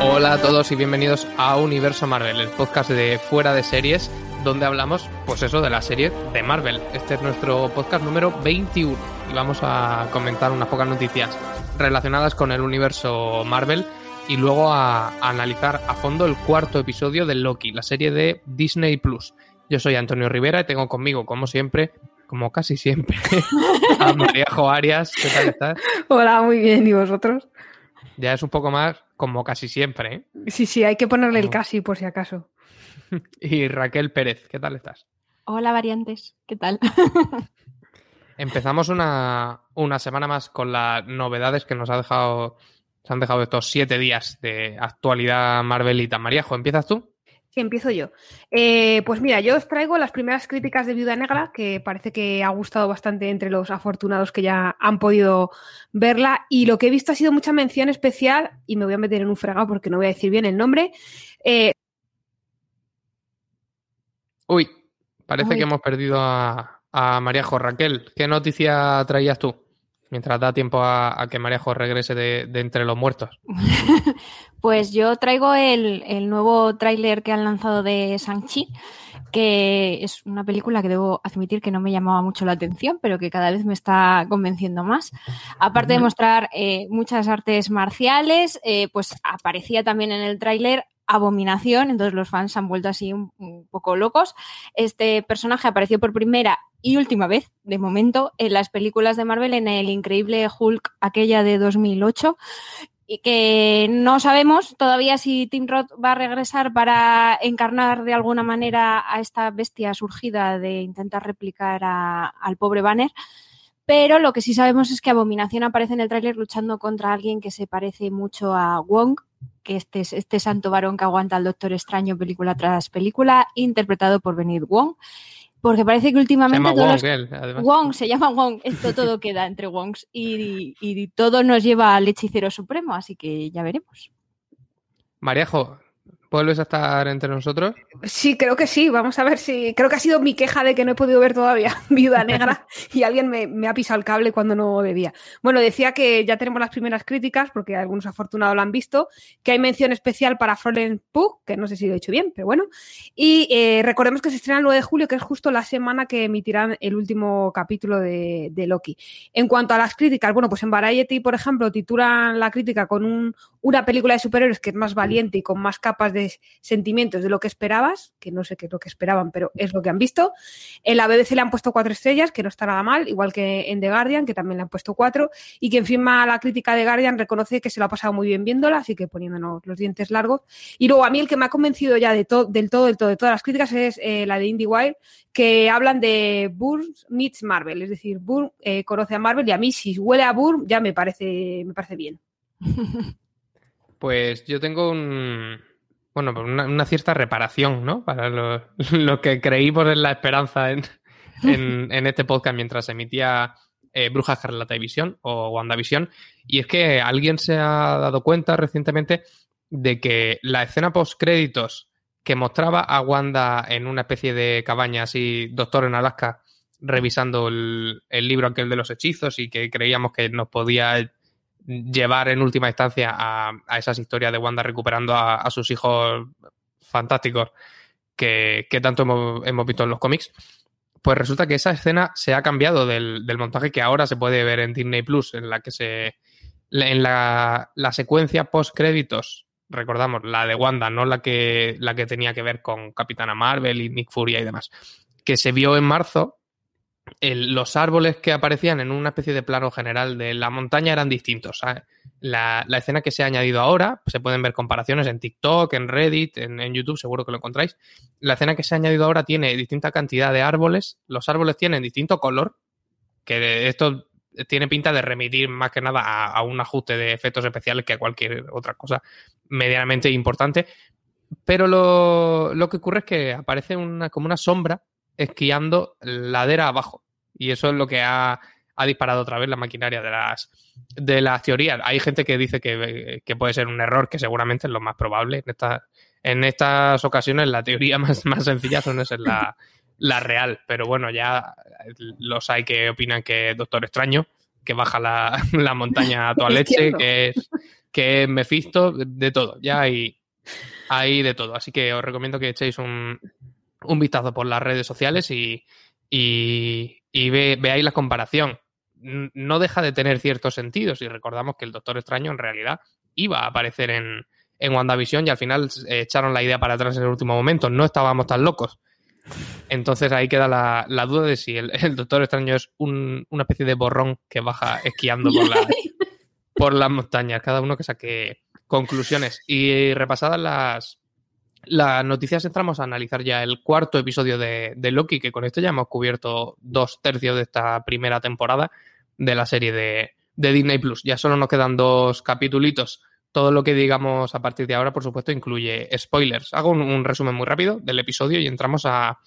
Hola a todos y bienvenidos a Universo Marvel, el podcast de Fuera de Series, donde hablamos, pues eso, de la serie de Marvel. Este es nuestro podcast número 21 y vamos a comentar unas pocas noticias relacionadas con el universo Marvel y luego a, analizar a fondo el cuarto episodio de Loki, la serie de Disney Plus. Yo soy Antonio Rivera y tengo conmigo, como siempre, como casi siempre, a María Arias. ¿Qué tal estás? Hola, muy bien. ¿Y vosotros? Ya es un poco más como casi siempre. ¿eh? Sí, sí, hay que ponerle el casi por si acaso. y Raquel Pérez, ¿qué tal estás? Hola, variantes, ¿qué tal? Empezamos una, una, semana más con las novedades que nos ha dejado, se han dejado estos siete días de actualidad Marvelita. Maríajo, ¿empiezas tú? Empiezo yo. Eh, pues mira, yo os traigo las primeras críticas de Viuda Negra, que parece que ha gustado bastante entre los afortunados que ya han podido verla. Y lo que he visto ha sido mucha mención especial, y me voy a meter en un fregado porque no voy a decir bien el nombre. Eh... Uy, parece Uy. que hemos perdido a, a Maríajo. Raquel, ¿qué noticia traías tú? Mientras da tiempo a, a que Maríajo regrese de, de, entre los muertos. pues yo traigo el, el nuevo tráiler que han lanzado de Shang-Chi, que es una película que debo admitir que no me llamaba mucho la atención, pero que cada vez me está convenciendo más. Aparte de mostrar eh, muchas artes marciales, eh, pues aparecía también en el tráiler abominación, entonces los fans se han vuelto así un, poco locos. Este personaje apareció por primera y última vez, de momento, en las películas de Marvel, en el increíble Hulk, aquella de 2008, y que no sabemos todavía si Tim Roth va a regresar para encarnar de alguna manera a esta bestia surgida de intentar replicar al pobre Banner. Pero lo que sí sabemos es que Abominación aparece en el tráiler luchando contra alguien que se parece mucho a Wong, que este es este santo varón que aguanta al Doctor Extraño película tras película, interpretado por Benedict Wong. Porque parece que últimamente. Se llama Wong, él, además. Wong, se llama Wong. Esto todo queda entre Wongs y, y, y, todo nos lleva al hechicero supremo, así que ya veremos. Maríajo, ¿vuelves a estar entre nosotros? Sí, creo que sí. Vamos a ver si. Creo que ha sido mi queja de que no he podido ver todavía Viuda Negra y alguien me, me, ha pisado el cable cuando no debía. Bueno, decía que ya tenemos las primeras críticas, porque algunos afortunados lo han visto, que hay mención especial para Florence Pugh, que no sé si lo he hecho bien, pero bueno. Y eh, recordemos que se estrena el 9 de julio, que es justo la semana que emitirán el último capítulo de, de Loki. En cuanto a las críticas, bueno, pues en Variety, por ejemplo, titulan la crítica con un, una película de superhéroes que es más valiente y con más capas de sentimientos de lo que esperabas, que no sé qué es lo que esperaban, pero es lo que han visto. En la BBC le han puesto cuatro estrellas, que no está nada mal, igual que en The Guardian, que también le han puesto cuatro, y quien firma la crítica de Guardian reconoce que se lo ha pasado muy bien viéndola, así que poniéndonos los dientes largos. Y luego a mí el que me ha convencido ya de to del todo, del todo, de todas las críticas es eh, la de IndieWire, que hablan de Bourne meets Marvel, es decir, Bourne eh, conoce a Marvel y a mí si huele a Bourne ya me parece, me parece bien. Pues yo tengo un, bueno, una, una, cierta reparación, ¿no? Para lo, lo, que creímos en la esperanza en, en, en este podcast mientras emitía eh, Bruja Escarlata y Visión o WandaVision. Y es que alguien se ha dado cuenta recientemente de que la escena post-créditos que mostraba a Wanda en una especie de cabaña así, doctor en Alaska, revisando el, el libro aquel de los hechizos y que creíamos que nos podía llevar en última instancia a, esas historias de Wanda recuperando a, sus hijos fantásticos que, tanto hemos, hemos, visto en los cómics, pues resulta que esa escena se ha cambiado del, montaje que ahora se puede ver en Disney Plus, en la que se. En la, la secuencia post créditos, recordamos, la de Wanda, no la que, la que tenía que ver con Capitana Marvel y Nick Fury y demás, que se vio en marzo los árboles que aparecían en una especie de plano general de la montaña eran distintos. La, escena que se ha añadido ahora, se pueden ver comparaciones en TikTok, en Reddit, en, YouTube, seguro que lo encontráis. La escena que se ha añadido ahora tiene distinta cantidad de árboles, los árboles tienen distinto color, que esto tiene pinta de remitir más que nada a, un ajuste de efectos especiales que a cualquier otra cosa medianamente importante. Pero lo, que ocurre es que aparece como una sombra esquiando ladera abajo. Y eso es lo que ha, ha disparado otra vez la maquinaria de las, de las teorías. Hay gente que dice que, que, puede ser un error, que seguramente es lo más probable. En, esta, en estas ocasiones la teoría más, más sencilla suele ser la, la real. Pero bueno, ya los hay que opinan que es Doctor Extraño, que baja la, la montaña a toda leche, que es, que es Mephisto, de todo. Ya hay, hay de todo. Así que os recomiendo que echéis un, un vistazo por las redes sociales y, y, y ve, veáis la comparación. No deja de tener cierto sentido si recordamos que el Doctor Extraño en realidad iba a aparecer en, en WandaVision y al final echaron la idea para atrás en el último momento. No estábamos tan locos. Entonces ahí queda la, la duda de si el, el, Doctor Extraño es un, una especie de borrón que baja esquiando por, la, por las montañas. Cada uno que saque conclusiones. Y repasadas las, las noticias entramos a analizar ya el cuarto episodio de, de, Loki, que con esto ya hemos cubierto dos tercios de esta primera temporada de la serie de, de Disney Plus. Ya solo nos quedan dos capitulitos. Todo lo que digamos a partir de ahora, por supuesto, incluye spoilers. Hago un, resumen muy rápido del episodio y entramos a,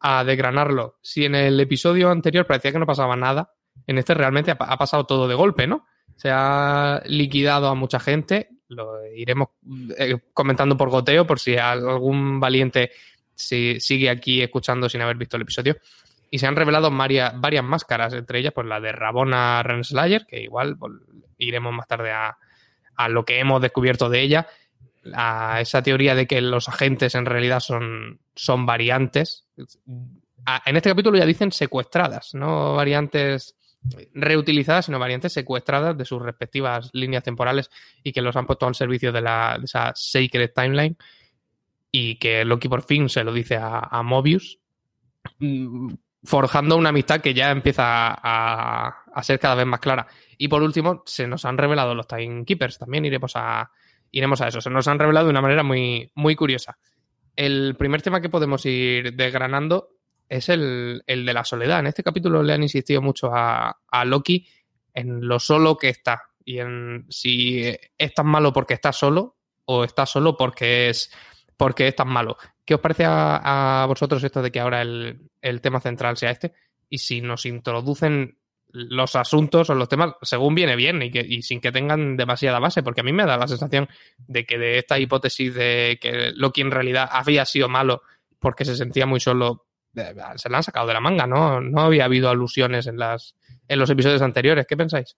a, desgranarlo. Si en el episodio anterior parecía que no pasaba nada, en este realmente ha pasado todo de golpe, ¿no? Se ha liquidado a mucha gente, lo iremos eh, comentando por goteo por si algún valiente si, sigue aquí escuchando sin haber visto el episodio. Y se han revelado varias, varias máscaras, entre ellas pues la de Rabona Renslayer, que igual pues, iremos más tarde a, a, lo que hemos descubierto de ella, a esa teoría de que los agentes en realidad son, son variantes. En este capítulo ya dicen secuestradas, no variantes reutilizadas, sino variantes secuestradas de sus respectivas líneas temporales y que los han puesto al servicio de, la, de esa Sacred Timeline y que Loki por fin se lo dice a, a Mobius, mm, forjando una amistad que ya empieza a, a, ser cada vez más clara. Y por último, se nos han revelado los Timekeepers, también iremos a, iremos a eso, se nos han revelado de una manera muy, muy curiosa. El primer tema que podemos ir desgranando es el, el, de la soledad. En este capítulo le han insistido mucho a, a, Loki en lo solo que está y en si es tan malo porque está solo o está solo porque es, porque es tan malo. ¿Qué os parece a, a vosotros esto de que ahora el, el, tema central sea este? Y si nos introducen los asuntos o los temas según viene bien y, que, y sin que tengan demasiada base, porque a mí me da la sensación de que de esta hipótesis de que Loki en realidad había sido malo porque se sentía muy solo, se la han sacado de la manga, ¿no? No había habido alusiones en, las, en los episodios anteriores. ¿Qué pensáis?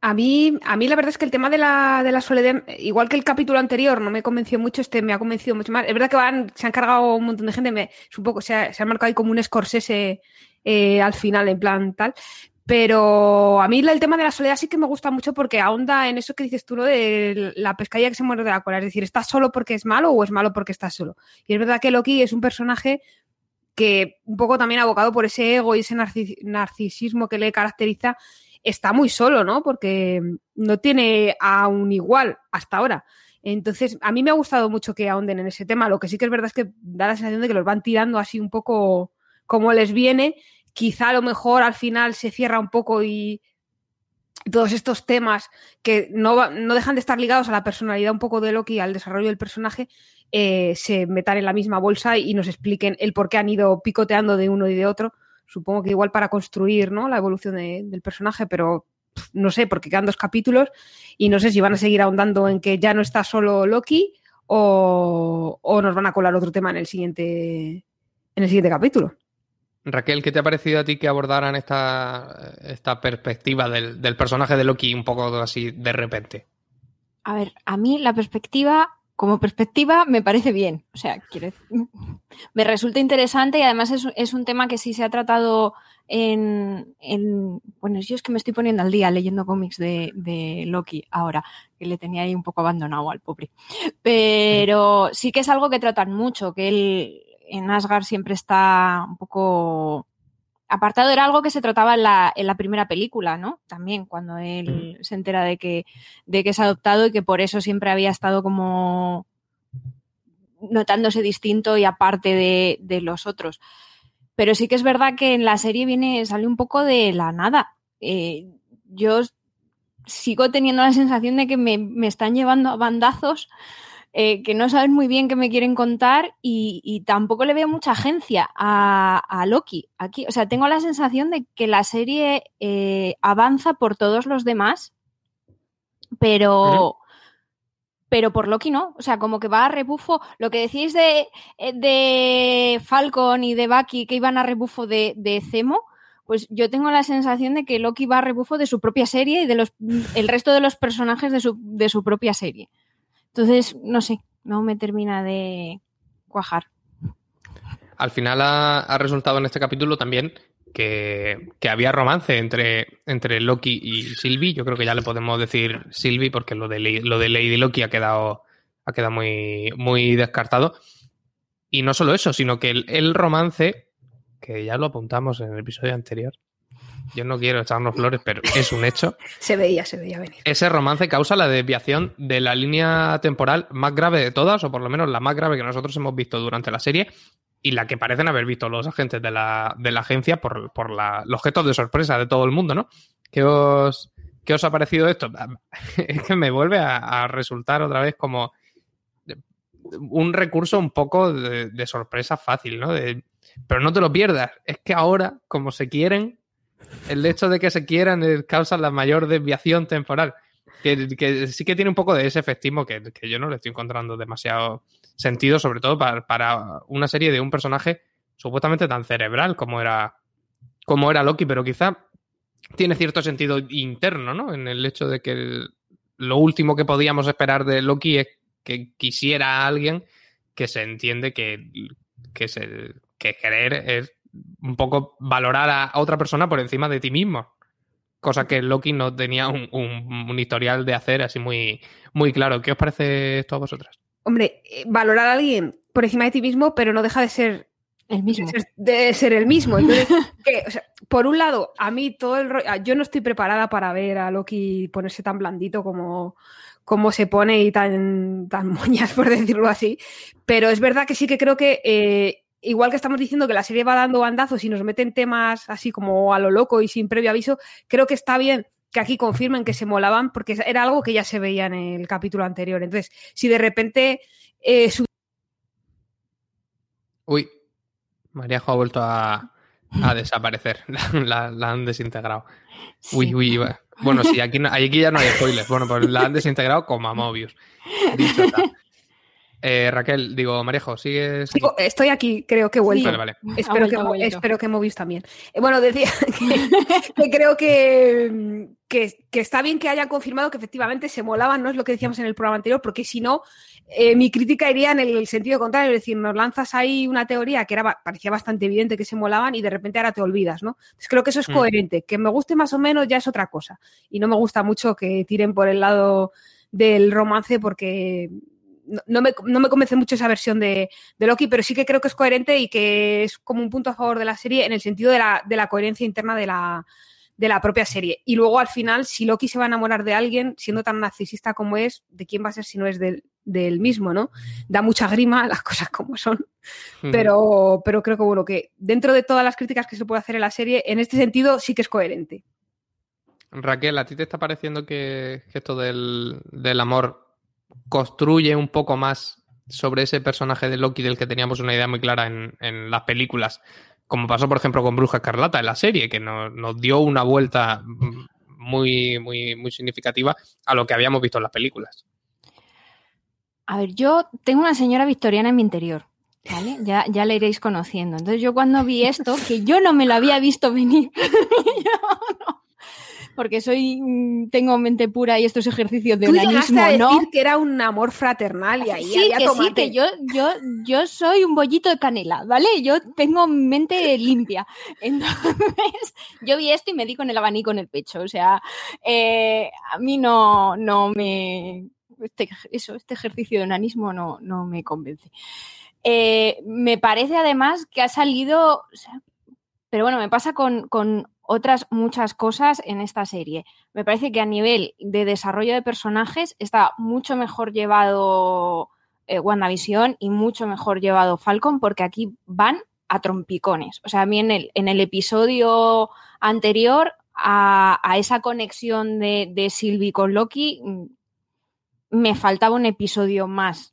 A mí, a mí la verdad es que el tema de la, de la soledad, igual que el capítulo anterior, no me convenció mucho, este me ha convencido mucho más. Es verdad que van, se han cargado un montón de gente, me, poco, se, se ha marcado ahí como un Scorsese eh, al final, en plan tal. Pero a mí el tema de la soledad sí que me gusta mucho porque ahonda en eso que dices tú, ¿no? De la pescadilla que se muere de la cola. Es decir, ¿estás solo porque es malo o es malo porque estás solo? Y es verdad que Loki es un personaje que un poco también abocado por ese ego y ese narcis narcisismo que le caracteriza, está muy solo, ¿no? Porque no tiene a un igual hasta ahora. Entonces, a mí me ha gustado mucho que ahonden en ese tema. Lo que sí que es verdad es que da la sensación de que los van tirando así un poco como les viene. Quizá a lo mejor al final se cierra un poco y todos estos temas que no, no dejan de estar ligados a la personalidad un poco de Loki, al desarrollo del personaje, eh, se metan en la misma bolsa y nos expliquen el por qué han ido picoteando de uno y de otro. Supongo que igual para construir ¿no? la evolución de, del personaje, pero no sé, porque quedan dos capítulos y no sé si van a seguir ahondando en que ya no está solo Loki o, o nos van a colar otro tema en el siguiente, en el siguiente capítulo. Raquel, ¿qué te ha parecido a ti que abordaran esta, esta perspectiva del, del, personaje de Loki un poco así de repente? A ver, a mí la perspectiva, como perspectiva, me parece bien. O sea, quiero decir, me resulta interesante y además es, es, un tema que sí se ha tratado en, en, Bueno, yo es que me estoy poniendo al día leyendo cómics de, de Loki ahora, que le tenía ahí un poco abandonado al pobre. Pero sí que es algo que tratan mucho, que él en Asgard siempre está un poco apartado. Era algo que se trataba en la, en la primera película, ¿no? También, cuando él se entera de que, de que es adoptado y que por eso siempre había estado como notándose distinto y aparte de, de los otros. pero sí que es verdad que en la serie viene, sale un poco de la nada. Eh, yo sigo teniendo la sensación de que me, me están llevando a bandazos eh, que no saben muy bien qué me quieren contar y, tampoco le veo mucha agencia a, Loki aquí. O sea, tengo la sensación de que la serie eh, avanza por todos los demás, pero... Pero por Loki no, o sea, como que va a rebufo. Lo que decís de, eh, de Falcon y de Bucky que iban a rebufo de, de Zemo, pues yo tengo la sensación de que Loki va a rebufo de su propia serie y de los el resto de los personajes de su, de su propia serie. Entonces, no sé, no me termina de cuajar. Al final ha, resultado en este capítulo también que, había romance entre, entre Loki y Sylvie. Yo creo que ya le podemos decir Sylvie porque lo de, lo de Lady Loki ha quedado, ha quedado muy, muy descartado. Y no solo eso, sino que el romance, que ya lo apuntamos en el episodio anterior, yo no quiero echarnos flores, pero es un hecho. se veía, se veía venir. Ese romance causa la desviación de la línea temporal más grave de todas, o por lo menos la más grave que nosotros hemos visto durante la serie, y la que parecen haber visto los agentes de la, agencia por, por la, los objetos de sorpresa de todo el mundo, ¿no? ¿Qué os, qué os ha parecido esto? Es que me vuelve a, resultar otra vez como un recurso un poco de, sorpresa fácil, ¿no? pero no te lo pierdas. Es que ahora, como se quieren, el hecho de que se quieran causa la mayor desviación temporal. Que, sí que tiene un poco de ese efectismo que, yo no le estoy encontrando demasiado sentido, sobre todo para, una serie de un personaje supuestamente tan cerebral como era, como era Loki, pero quizá tiene cierto sentido interno, ¿no? En el hecho de que lo último que podíamos esperar de Loki es que quisiera a alguien que se entiende que, que, que querer es un poco valorar a, otra persona por encima de ti mismo. Cosa que Loki no tenía un, historial de hacer así muy, muy claro. ¿Qué os parece esto a vosotras? Hombre, eh, valorar a alguien por encima de ti mismo, pero no deja de ser el mismo. De ser, el mismo. Entonces, por un lado, a mí todo el rollo. Yo no estoy preparada para ver a Loki ponerse tan blandito como, como se pone y tan, tan moñas, por decirlo así. Pero es verdad que sí que creo que eh, igual que estamos diciendo que la serie va dando bandazos y nos meten temas así como a lo loco y sin previo aviso, creo que está bien que aquí confirmen que se molaban porque era algo que ya se veía en el capítulo anterior. Entonces, si de repente... Eh, Uy, María ha vuelto a, desaparecer. La, han desintegrado. Uy, uy, Bueno, sí, aquí, aquí ya no hay spoilers. Bueno, pues la han desintegrado como a Mobius. Dicho eh, Raquel, digo, Marejo, ¿sigues? estoy aquí, creo que he vuelto. Espero, que, espero que hemos también. Eh, bueno, decía que, creo que, que, está bien que hayan confirmado que efectivamente se molaban, no es lo que decíamos en el programa anterior, porque si no, eh, mi crítica iría en el sentido contrario, es decir, nos lanzas ahí una teoría que era, parecía bastante evidente que se molaban y de repente ahora te olvidas, ¿no? Entonces creo que eso es mm. coherente. Que me guste más o menos ya es otra cosa. Y no me gusta mucho que tiren por el lado del romance porque no, me, convence mucho esa versión de, Loki, pero sí que creo que es coherente y que es como un punto a favor de la serie en el sentido de la, coherencia interna de la, de la propia serie. Y luego al final, si Loki se va a enamorar de alguien, siendo tan narcisista como es, ¿de quién va a ser si no es del, mismo, no? Da mucha grima las cosas como son. Pero, pero creo que bueno, que dentro de todas las críticas que se puede hacer en la serie, en este sentido sí que es coherente. Raquel, ¿a ti te está pareciendo que, esto del, del amor construye un poco más sobre ese personaje de Loki del que teníamos una idea muy clara en, las películas, como pasó por ejemplo con Bruja Escarlata en la serie, que nos, dio una vuelta muy, muy, muy significativa a lo que habíamos visto en las películas. A ver, yo tengo una señora victoriana en mi interior. ¿Vale? Ya, ya la iréis conociendo. Entonces yo cuando vi esto, que yo no me lo había visto venir, yo no, porque soy mm, tengo mente pura y estos ejercicios de humanismo, a decir que era un amor fraternal y ahí sí, había que Sí, que yo, yo, yo soy un bollito de canela, ¿vale? Yo tengo mente limpia. Entonces, yo vi esto y me di con el abanico en el pecho. O sea, eh, a mí no, no me... Este, eso, este ejercicio de humanismo no, no me convence. Eh, me parece además que ha salido... pero bueno, me pasa con, con otras muchas cosas en esta serie. Me parece que a nivel de desarrollo de personajes está mucho mejor llevado eh, WandaVision y mucho mejor llevado Falcon porque aquí van a trompicones. O sea, a mí en el, en el episodio anterior a, esa conexión de, de Sylvie con Loki mm, me faltaba un episodio más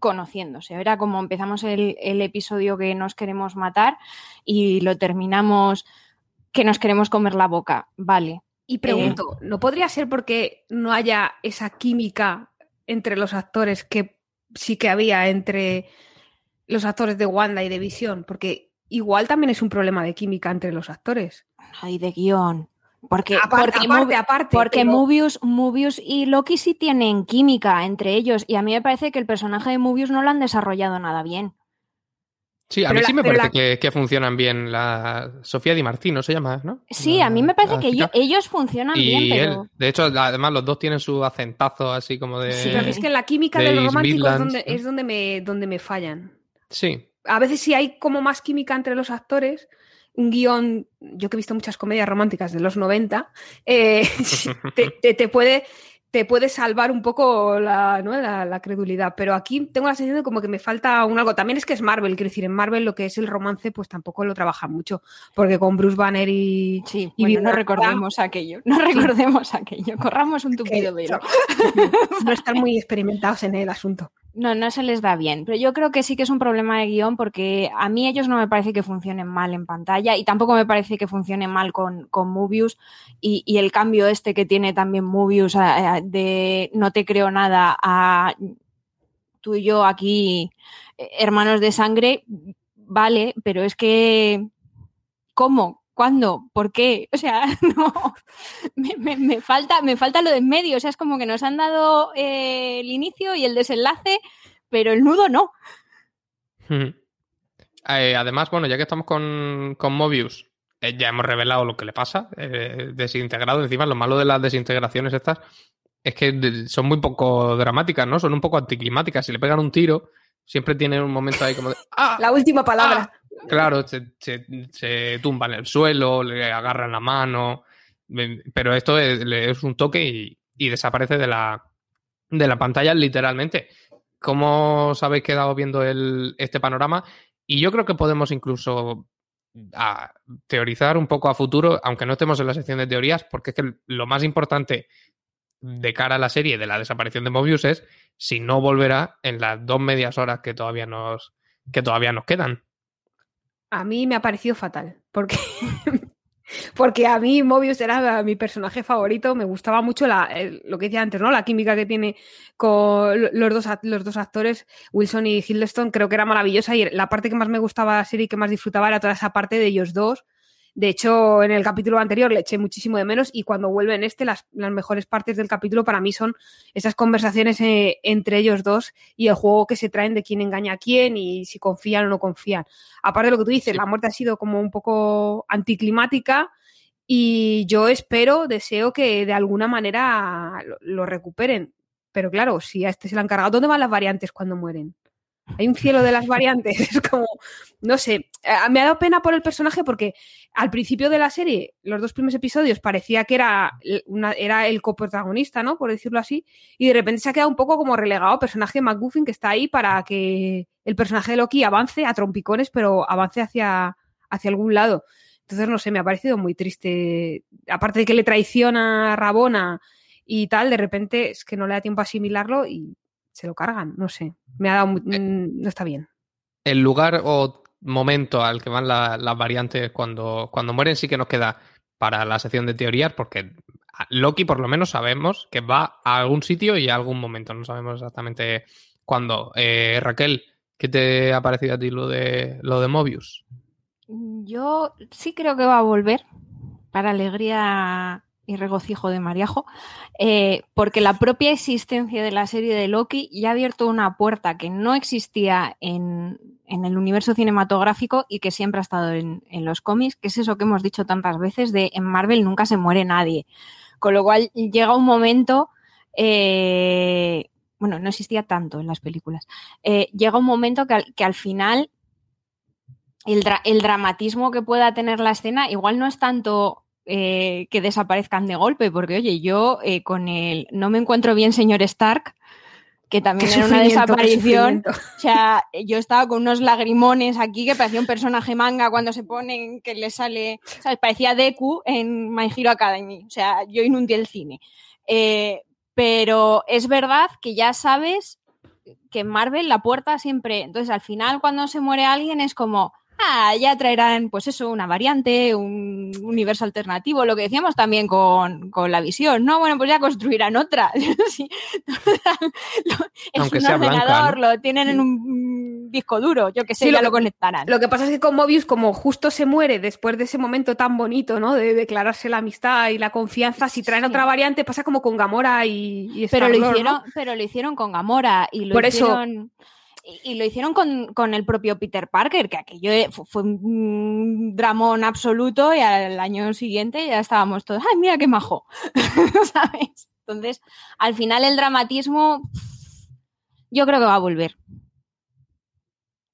conociéndose. Era como empezamos el, episodio que nos queremos matar y lo terminamos que nos queremos comer la boca. Vale. Y pregunto, ¿no podría ser porque no haya esa química entre los actores que sí que había entre los actores de Wanda y de Visión? Porque igual también es un problema de química entre los actores. Ay, de guion. Porque, aparte, porque, aparte, porque Mobius, y Loki sí tienen química entre ellos y a mí me parece que el personaje de Mobius no lo han desarrollado nada bien. Sí, a mí sí me parece que, funcionan bien. La Sofía Di Martino se llama, ¿no? Sí, a mí me parece que ellos, funcionan bien, pero... de hecho, además los dos tienen su acentazo así como de... Sí, pero es que la química de, los románticos es, donde, es donde, me, donde me fallan. Sí. A veces sí hay como más química entre los actores, un guion, yo que he visto muchas comedias románticas de los 90, eh, te, puede, te puede salvar un poco la, la, credulidad. Pero aquí tengo la sensación de como que me falta un algo. También es que es Marvel, quiero decir, en Marvel lo que es el romance, pues tampoco lo trabaja mucho. Porque con Bruce Banner y. Sí, no recordemos aquello. No recordemos aquello. Corramos un tupido velo. No están muy experimentados en el asunto. No, no se les da bien, pero yo creo que sí que es un problema de guion porque a mí ellos no me parece que funcionen mal en pantalla y tampoco me parece que funcionen mal con, con Mobius y, el cambio este que tiene también Mobius de no te creo nada a tú y yo aquí eh, hermanos de sangre, vale, pero es que ¿cómo? ¿Cuándo? ¿Por qué? O sea, no, me, falta, me falta lo de en medio. O sea, es como que nos han dado eh, el inicio y el desenlace, pero el nudo no. Eh, además, bueno, ya que estamos con, con Mobius, eh, ya hemos revelado lo que le pasa, desintegrado. Encima, lo malo de las desintegraciones estas es que son muy poco dramáticas, ¿no? Son un poco anticlimáticas. Si le pegan un tiro, siempre tiene un momento ahí como de... ¡Ah! La última palabra. ¡Ah! Claro, se, tumba en el suelo, le agarran la mano, pero esto es, un toque y, desaparece de la, de la pantalla literalmente. ¿Cómo os habéis quedado viendo el, este panorama? Y yo creo que podemos incluso teorizar un poco a futuro, aunque no estemos en la sección de teorías, porque es que lo más importante de cara a la serie de la desaparición de Mobius es si no volverá en las dos medias horas que todavía nos, que todavía nos quedan a mí me ha parecido fatal, porque, porque a mí Mobius era mi personaje favorito, me gustaba mucho la, lo que decía antes, ¿no? La química que tiene con los dos, los dos actores, Wilson y Hiddleston, creo que era maravillosa y la parte que más me gustaba de la serie y que más disfrutaba era toda esa parte de ellos dos, de hecho, en el capítulo anterior le eché muchísimo de menos y cuando vuelve en este, las, mejores partes del capítulo para mí son esas conversaciones eh, entre ellos dos y el juego que se traen de quién engaña a quién y si confían o no confían. Aparte de lo que tú dices, la muerte ha sido como un poco anticlimática y yo espero, deseo que de alguna manera lo, recuperen. Pero claro, si a este se le han cargado, ¿dónde van las variantes cuando mueren? Hay un cielo de las variantes. Es como, no sé, eh, me ha dado pena por el personaje porque al principio de la serie, los dos primeros episodios, parecía que era, era el coprotagonista, ¿no? Por decirlo así. Y de repente se ha quedado un poco como relegado, personaje McGuffin que está ahí para que el personaje de Loki avance a trompicones, pero avance hacia, hacia algún lado. Entonces, no sé, me ha parecido muy triste. Aparte de que le traiciona a Rabona y tal, de repente es que no le da tiempo a asimilarlo y se lo cargan, no sé. Me ha dado. Eh, mm, no está bien. El lugar o momento al que van las variantes cuando, cuando mueren sí que nos queda para la sección de teorías, porque Loki por lo menos sabemos que va a algún sitio y a algún momento. No sabemos exactamente cuándo. Eh, Raquel, ¿qué te ha parecido a ti lo de, lo de Mobius? Yo sí creo que va a volver, para alegría y regocijo de Mariajo, eh, porque la propia existencia de la serie de Loki ya ha abierto una puerta que no existía en, el universo cinematográfico y que siempre ha estado en, los cómics, que es eso que hemos dicho tantas veces de en Marvel nunca se muere nadie. Con lo cual llega un momento, eh, bueno, no existía tanto en las películas, eh, llega un momento que al, que al final el, el dramatismo que pueda tener la escena igual no es tanto eh, que desaparezcan de golpe, porque oye, yo eh, con el no me encuentro bien, señor Stark, que también Qué era una desaparición. O sea, yo estaba con unos lagrimones aquí que parecía un personaje manga cuando se ponen que le sale, ¿sabes? Parecía Deku en My Hero Academy. O sea, yo inundé el cine. Eh, pero es verdad que ya sabes que en Marvel la puerta siempre. Entonces, al final, cuando se muere alguien, es como. Ah, ya traerán, pues eso, una variante, un universo alternativo, lo que decíamos también con, con la visión, ¿no? Bueno, pues ya construirán otra. Sí. Lo- es un sea blanca, ordenador, lo tienen en un disco duro, yo que sé, Sí, ya lo conectarán. Lo que pasa es que con Mobius, como justo se muere después de ese momento tan bonito, ¿no? De declararse la amistad y la confianza, si traen Sí. otra variante, pasa como con Gamora y, y pero lo hicieron, ¿no? pero lo hicieron con Gamora y lo Por hicieron. Y lo hicieron con, con el propio Peter Parker, que aquello eh, fu- fue, un dramón absoluto y al año siguiente ya estábamos todos, ¡ay, mira qué majo! ¿Sabes? Entonces, al final el dramatismo yo creo que va a volver.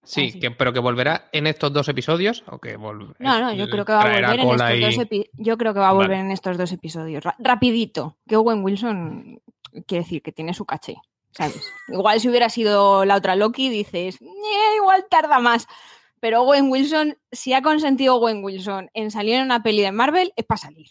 Sí, que, pero que volverá en estos dos episodios o que vol- No, no, yo creo que va a volver en estos y- dos epi- yo creo que va a volver Vale. en estos dos episodios. Ra- rapidito, que Owen Wilson quiere decir que tiene su caché, ¿sabes? Igual si hubiera sido la otra Loki, dices, "Eh, igual tarda más. Pero Owen Wilson, si ha consentido Owen Wilson en salir en una peli de Marvel, es para salir.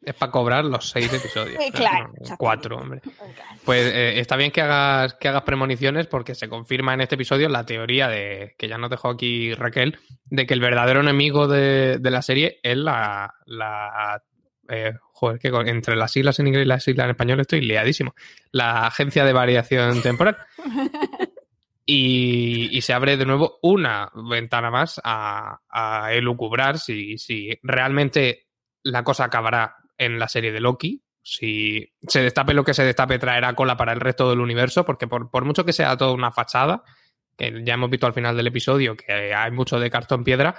Es para cobrar los seis episodios. Eh, claro, No, cuatro, hombre. Pues eh, está bien que hagas, que hagas premoniciones porque se confirma en este episodio la teoría de, que ya nos dejó aquí Raquel, de que el verdadero enemigo de, de la serie es la... la eh, joder, que con- entre las siglas en inglés y las siglas en español estoy liadísimo. La agencia de variación temporal. Y, y se abre de nuevo una ventana más a, a elucubrar si, si realmente la cosa acabará en la serie de Loki. Si se destape lo que se destape, traerá cola para el resto del universo, porque por, por mucho que sea toda una fachada, que ya hemos visto al final del episodio que hay mucho de cartón piedra,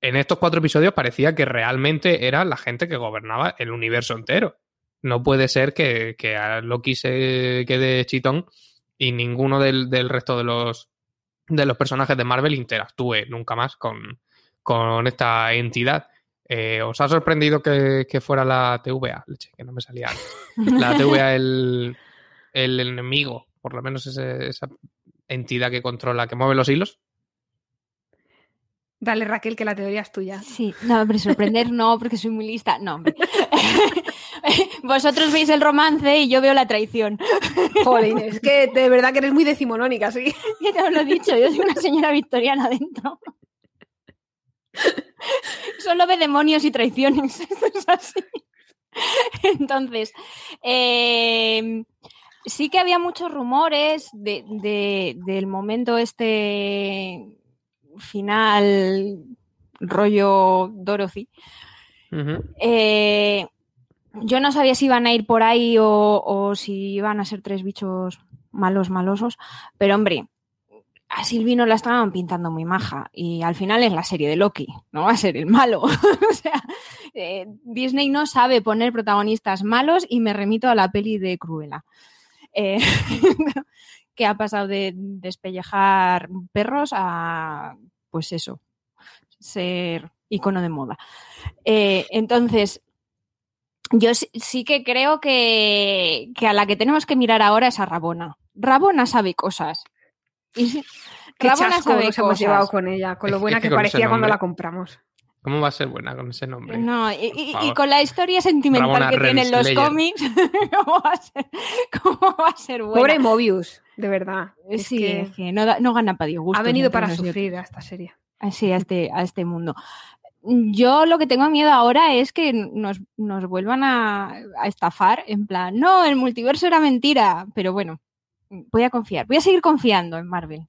en estos cuatro episodios parecía que realmente era la gente que gobernaba el universo entero. No puede ser que, que a Loki se quede chitón y ninguno del, del resto de los, de los personajes de Marvel interactúe nunca más con, con esta entidad. Eh, ¿Os ha sorprendido que, que fuera la TVA? Leche, que no me salía. La TVA el, el enemigo, por lo menos ese- esa entidad que controla, que mueve los hilos. Dale, Raquel, que la teoría es tuya. Sí, no, hombre, sorprender no, porque soy muy lista. No, hombre. Vosotros veis el romance y yo veo la traición. Jolín, es que de verdad que eres muy decimonónica, sí. Ya te lo he dicho, yo soy una señora victoriana dentro. Solo ve demonios y traiciones. Esto es así. Entonces, eh, sí que había muchos rumores de, de- del momento este final rollo Dorothy. Eh, yo no sabía si iban a ir por ahí o, o si iban a ser tres bichos malos, malosos, pero hombre, a Silvino la estaban pintando muy maja y al final es la serie de Loki, no va a ser el malo. o sea, eh, Disney no sabe poner protagonistas malos y me remito a la peli de Cruella. Eh, que ha pasado de despellejar perros a, pues eso, ser icono de moda. Eh, entonces, yo sí, sí que creo que, que a la que tenemos que mirar ahora es a Rabona. Rabona sabe cosas. Y Qué Rabona chasco sabe nos hemos llevado con ella, con lo buena es que parecía cuando la compramos. ¿Cómo va a ser buena con ese nombre? No, y, con la historia sentimental que tienen los cómics, ¿cómo va a ser, cómo va a ser buena? Pobre Mobius, de verdad. Es sí, que es que no, da- no gana para disgustos. ha venido para sufrir a esta serie. Sí, a este, a este mundo. Yo lo que tengo miedo ahora es que nos, nos vuelvan a, a estafar en plan, no, el multiverso era mentira, pero bueno, voy a confiar, voy a seguir confiando en Marvel.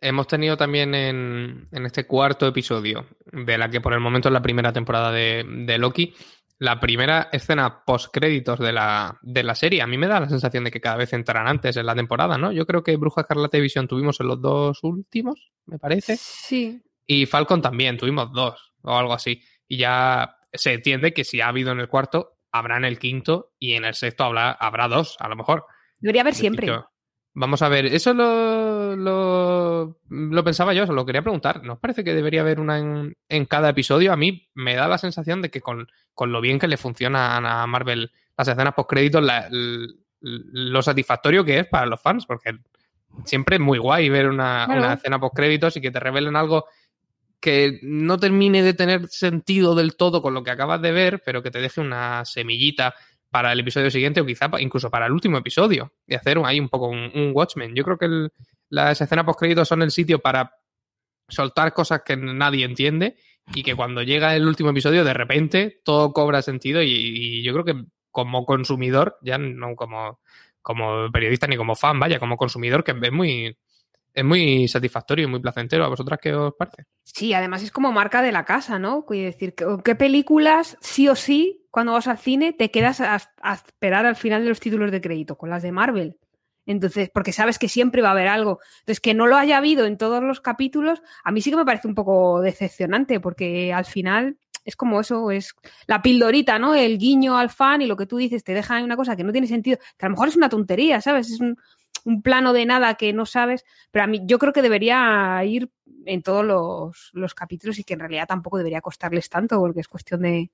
Hemos tenido también en, en este cuarto episodio, de la que por el momento es la primera temporada de, de Loki, la primera escena post-créditos de la, de la serie. A mí me da la sensación de que cada vez entrarán antes en la temporada, ¿no? Yo creo que Bruja Escarlata y Visión tuvimos en los dos últimos, me parece. Sí. Y Falcon también, tuvimos dos o algo así. Y ya se entiende que si ha habido en el cuarto, habrá en el quinto y en el sexto habrá, habrá dos, a lo mejor. Debería haber siempre. Vamos a ver, eso lo, lo, lo pensaba yo, os lo quería preguntar. ¿Nos parece que debería haber una en, en cada episodio? A mí me da la sensación de que con, con lo bien que le funciona a Marvel las escenas post-créditos, la, lo satisfactorio que es para los fans, porque siempre es muy guay ver una, Claro. una escena post créditos y que te revelen algo que no termine de tener sentido del todo con lo que acabas de ver, pero que te deje una semillita para el episodio siguiente o quizá incluso para el último episodio y hacer ahí un poco un, un Watchmen. Yo creo que el- las escenas post créditos son el sitio para soltar cosas que nadie entiende y que cuando llega el último episodio de repente todo cobra sentido y, yo creo que como consumidor, ya no como, como periodista ni como fan, vaya, como consumidor, que es muy, es muy satisfactorio y muy placentero. ¿A vosotras qué os parece? Sí, además es como marca de la casa, ¿no? Quiero decir, ¿qué, qué películas sí o sí, cuando vas al cine, te quedas a, esperar al final de los títulos de crédito? Con las de Marvel. Entonces, porque sabes que siempre va a haber algo. Entonces, que no lo haya habido en todos los capítulos, a mí sí que me parece un poco decepcionante, porque al final es como eso, es la pildorita, ¿no? El guiño al fan y lo que tú dices, te dejan una cosa que no tiene sentido, que a lo mejor es una tontería, ¿sabes? Es un, un plano de nada que no sabes, pero a mí yo creo que debería ir en todos los, los capítulos y que en realidad tampoco debería costarles tanto, porque es cuestión de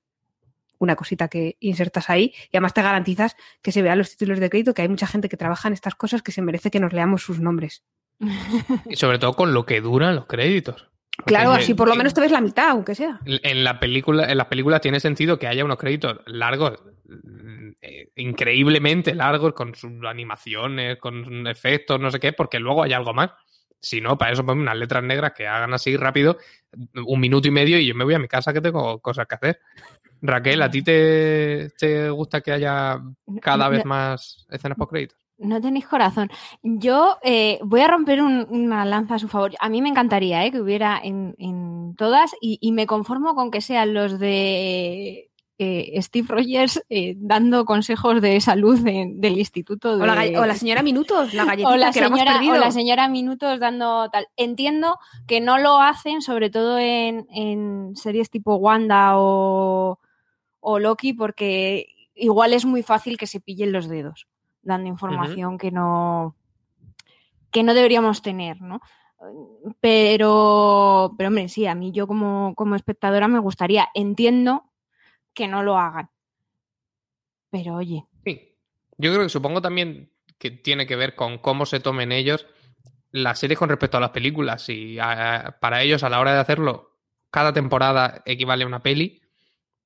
una cosita que insertas ahí y además te garantizas que se vean los títulos de crédito, que hay mucha gente que trabaja en estas cosas que se merece que nos leamos sus nombres. Y sobre todo con lo que duran los créditos. Claro, así por lo menos te ves la mitad, aunque sea. En la película, en las películas tiene sentido que haya unos créditos largos, eh, increíblemente largos, con sus animaciones, con efectos, no sé qué, porque luego hay algo más. Si no, para eso ponme unas letras negras que hagan así rápido, un minuto y medio, y yo me voy a mi casa que tengo cosas que hacer. Raquel, ¿a ti te, te gusta que haya cada vez más escenas post créditos? No tenéis corazón. Yo eh, voy a romper un- una lanza a su favor. A mí me encantaría eh, que hubiera en, en todas y, y me conformo con que sean los de eh, Steve Rogers eh, dando consejos de salud de- del instituto. De, O la, galle- o la señora Minutos, la galletita o la que la hemos señora, perdido. o la señora Minutos dando tal. Entiendo que no lo hacen, sobre todo en, en series tipo Wanda o, o Loki, porque igual es muy fácil que se pillen los dedos dando información que no que no deberíamos tener, ¿no? Pero, pero hombre, sí, a mí yo como, como espectadora me gustaría. Entiendo que no lo hagan. Pero oye, Sí. Yo creo que supongo también que tiene que ver con cómo se tomen ellos las series con respecto a las películas. Y a- para ellos, a la hora de hacerlo, cada temporada equivale a una peli.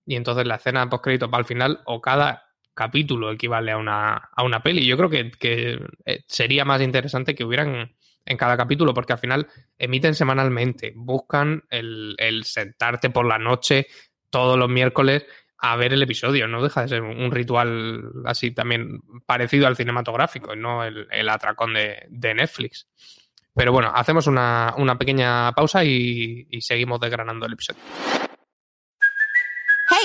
Y entonces la escena post créditos va al final, o cada capítulo equivale a una, a una peli. Yo creo que, que, eh, sería más interesante que hubieran en cada capítulo, porque al final emiten semanalmente, buscan el, el sentarte por la noche todos los miércoles a ver el episodio. No deja de ser un, ritual así también parecido al cinematográfico, no el, el atracón de, de Netflix. Pero bueno, hacemos una, una pequeña pausa y, y seguimos desgranando el episodio.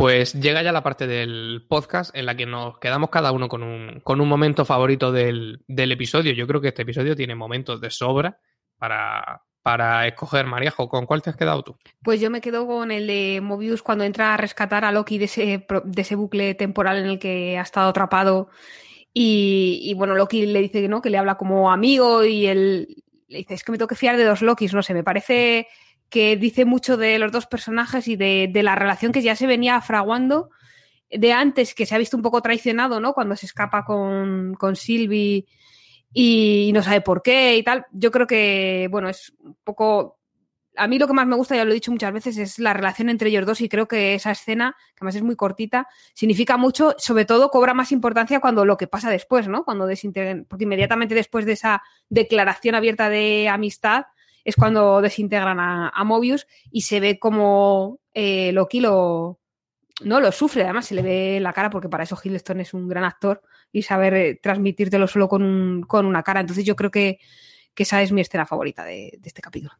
Pues llega ya la parte del podcast en la que nos quedamos cada uno con un, con un momento favorito del, del episodio. Yo creo que este episodio tiene momentos de sobra para, para escoger, Mariajo. ¿Con cuál te has quedado tú? Pues yo me quedo con el de Mobius cuando entra a rescatar a Loki de ese, de ese bucle temporal en el que ha estado atrapado. Y, bueno, Loki le dice ¿no? que le habla como amigo y él le dice, es que me tengo que fiar de dos Lokis, no sé, me parece que dice mucho de los dos personajes y de, de la relación que ya se venía fraguando de antes, que se ha visto un poco traicionado, ¿no? Cuando se escapa con, con Sylvie y no sabe por qué y tal. Yo creo que, bueno, es un poco a mí lo que más me gusta, ya lo he dicho muchas veces, es la relación entre ellos dos y creo que esa escena, que además es muy cortita, significa mucho, sobre todo cobra más importancia cuando lo que pasa después, ¿no? Cuando desintegran, porque inmediatamente después de esa declaración abierta de amistad es cuando desintegran a, a Mobius y se ve como eh, Loki lo, no lo sufre, además se le ve en la cara porque para eso Hiddleston es un gran actor y saber eh, transmitírtelo solo con, un, con una cara. Entonces yo creo que, que esa es mi escena favorita de, de este capítulo.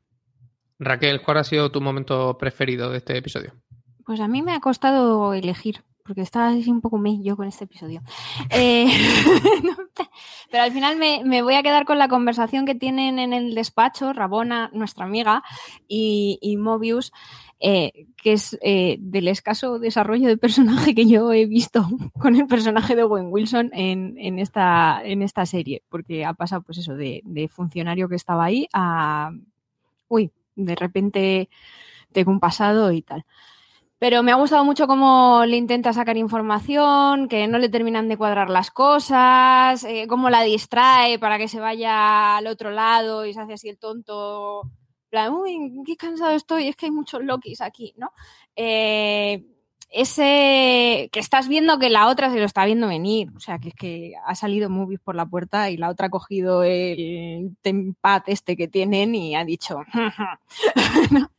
Raquel, ¿cuál ha sido tu momento preferido de este episodio? Pues a mí me ha costado elegir, porque estaba así un poco me yo con este episodio. Eh, pero al final me, voy a quedar con la conversación que tienen en el despacho Rabona, nuestra amiga, y, y Mobius, eh, que es eh, del escaso desarrollo de personaje que yo he visto con el personaje de Owen Wilson en, esta, serie, porque ha pasado pues eso, de funcionario que estaba ahí a... Uy, de repente tengo un pasado y tal. Pero me ha gustado mucho cómo le intenta sacar información, que no le terminan de cuadrar las cosas, eh, cómo la distrae para que se vaya al otro lado y se hace así el tonto. uy, qué cansado estoy, es que hay muchos Lokis aquí, ¿no? Eh, ese que estás viendo que la otra se lo está viendo venir. O sea, que es que ha salido Movies por la puerta y la otra ha cogido el tempat este que tienen y ha dicho.